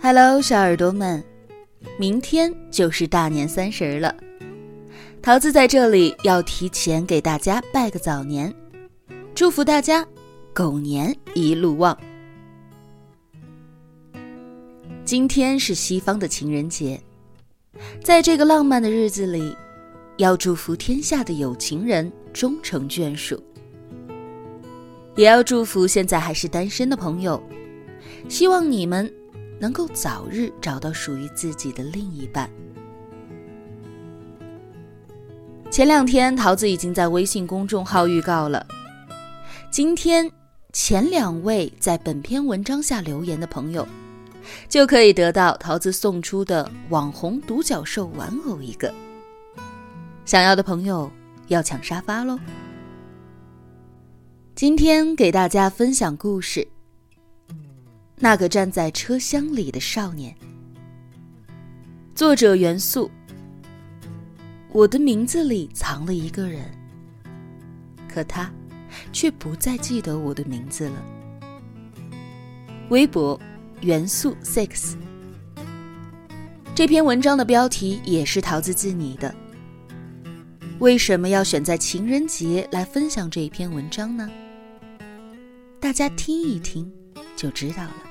Hello，小耳朵们，明天就是大年三十了。桃子在这里要提前给大家拜个早年，祝福大家狗年一路旺。今天是西方的情人节，在这个浪漫的日子里，要祝福天下的有情人终成眷属，也要祝福现在还是单身的朋友，希望你们。能够早日找到属于自己的另一半。前两天，桃子已经在微信公众号预告了，今天前两位在本篇文章下留言的朋友，就可以得到桃子送出的网红独角兽玩偶一个。想要的朋友要抢沙发喽！今天给大家分享故事。那个站在车厢里的少年。作者元素。我的名字里藏了一个人，可他却不再记得我的名字了。微博元素 six。这篇文章的标题也是桃子自拟的。为什么要选在情人节来分享这一篇文章呢？大家听一听就知道了。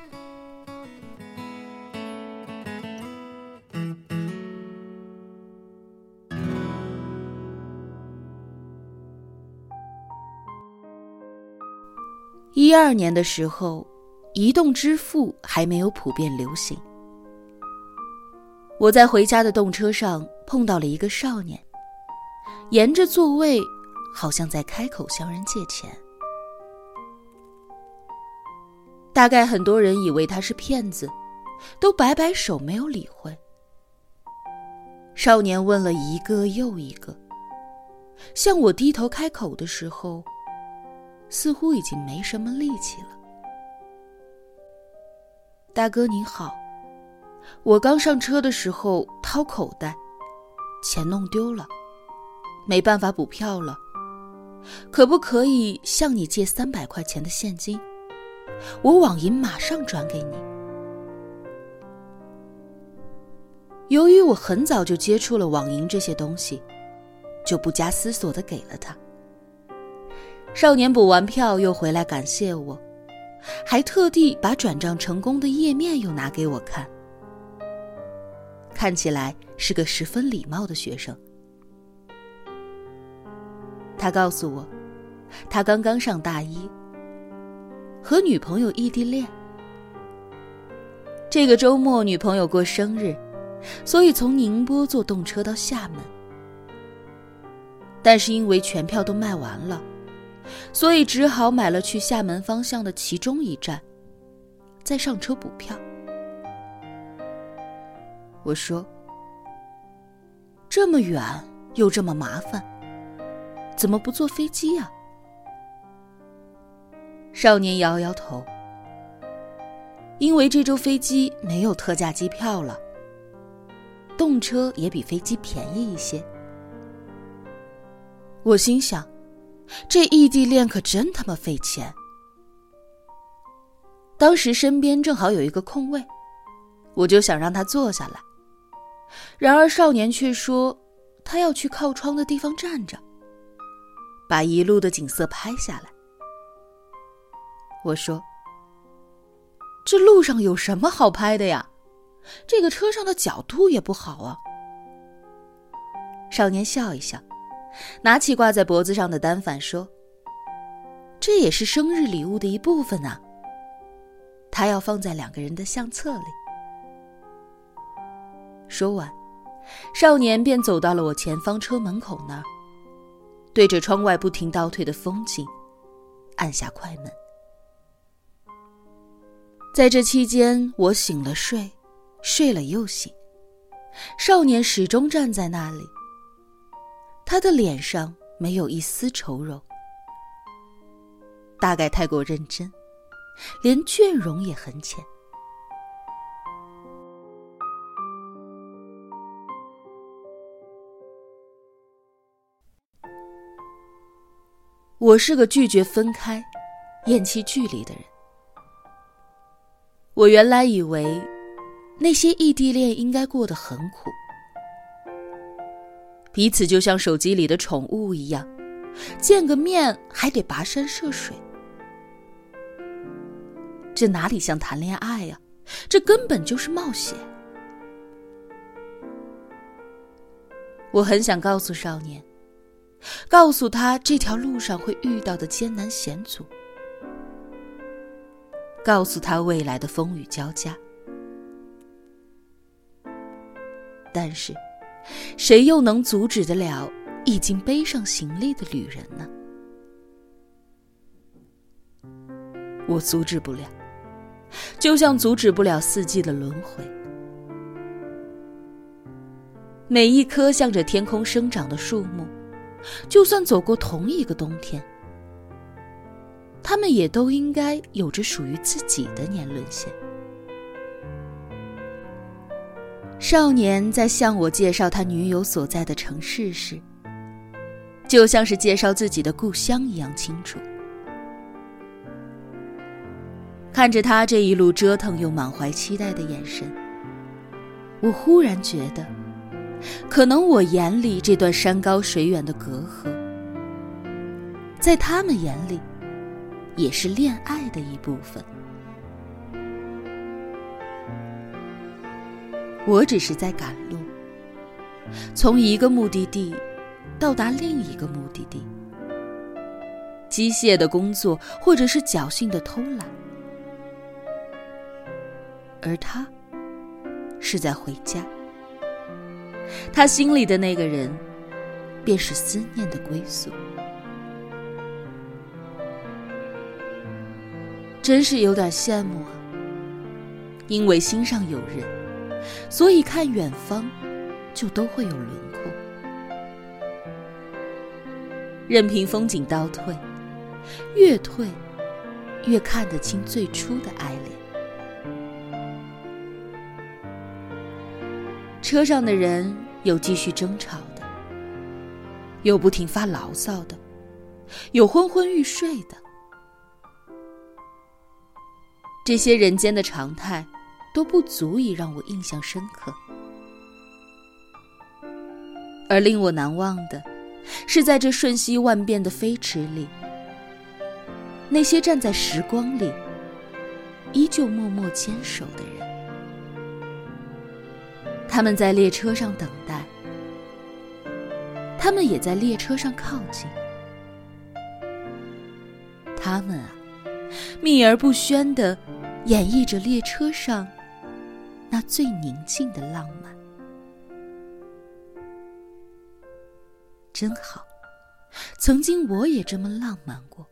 第二年的时候，移动支付还没有普遍流行。我在回家的动车上碰到了一个少年，沿着座位，好像在开口向人借钱。大概很多人以为他是骗子，都摆摆手没有理会。少年问了一个又一个，向我低头开口的时候。似乎已经没什么力气了。大哥你好，我刚上车的时候掏口袋，钱弄丢了，没办法补票了，可不可以向你借三百块钱的现金？我网银马上转给你。由于我很早就接触了网银这些东西，就不加思索的给了他。少年补完票又回来感谢我，还特地把转账成功的页面又拿给我看，看起来是个十分礼貌的学生。他告诉我，他刚刚上大一，和女朋友异地恋。这个周末女朋友过生日，所以从宁波坐动车到厦门，但是因为全票都卖完了。所以只好买了去厦门方向的其中一站，再上车补票。我说：“这么远又这么麻烦，怎么不坐飞机啊？”少年摇摇头，因为这周飞机没有特价机票了，动车也比飞机便宜一些。我心想。这异地恋可真他妈费钱。当时身边正好有一个空位，我就想让他坐下来。然而少年却说，他要去靠窗的地方站着，把一路的景色拍下来。我说：“这路上有什么好拍的呀？这个车上的角度也不好啊。”少年笑一笑。拿起挂在脖子上的单反说：“这也是生日礼物的一部分啊。他要放在两个人的相册里。”说完，少年便走到了我前方车门口那儿，对着窗外不停倒退的风景，按下快门。在这期间，我醒了睡，睡了又醒，少年始终站在那里。他的脸上没有一丝愁容，大概太过认真，连倦容也很浅。我是个拒绝分开、厌弃距离的人。我原来以为，那些异地恋应该过得很苦，彼此就像手机里的宠物一样，见个面还得跋山涉水。这哪里像谈恋爱呀？这根本就是冒险。我很想告诉少年，告诉他这条路上会遇到的艰难险阻，告诉他未来的风雨交加。但是，谁又能阻止得了已经背上行李的旅人呢？我阻止不了，就像阻止不了四季的轮回。每一棵向着天空生长的树木，就算走过同一个冬天，它们也都应该有着属于自己的年轮线。少年在向我介绍他女友所在的城市时，就像是介绍自己的故乡一样清楚。看着他这一路折腾又满怀期待的眼神，我忽然觉得，可能我眼里这段山高水远的隔阂，在他们眼里，也是恋爱的一部分。我只是在赶路，从一个目的地到达另一个目的地。机械的工作，或者是侥幸的偷懒，而他是在回家。他心里的那个人，便是思念的归宿。真是有点羡慕啊，因为心上有人。所以看远方，就都会有轮廓。任凭风景倒退，越退，越看得清最初的爱恋。车上的人有继续争吵的，有不停发牢骚的，有昏昏欲睡的。这些人间的常态。都不足以让我印象深刻，而令我难忘的，是在这瞬息万变的飞驰里，那些站在时光里，依旧默默坚守的人。他们在列车上等待，他们也在列车上靠近，他们啊，秘而不宣的演绎着列车上。那最宁静的浪漫，真好。曾经我也这么浪漫过。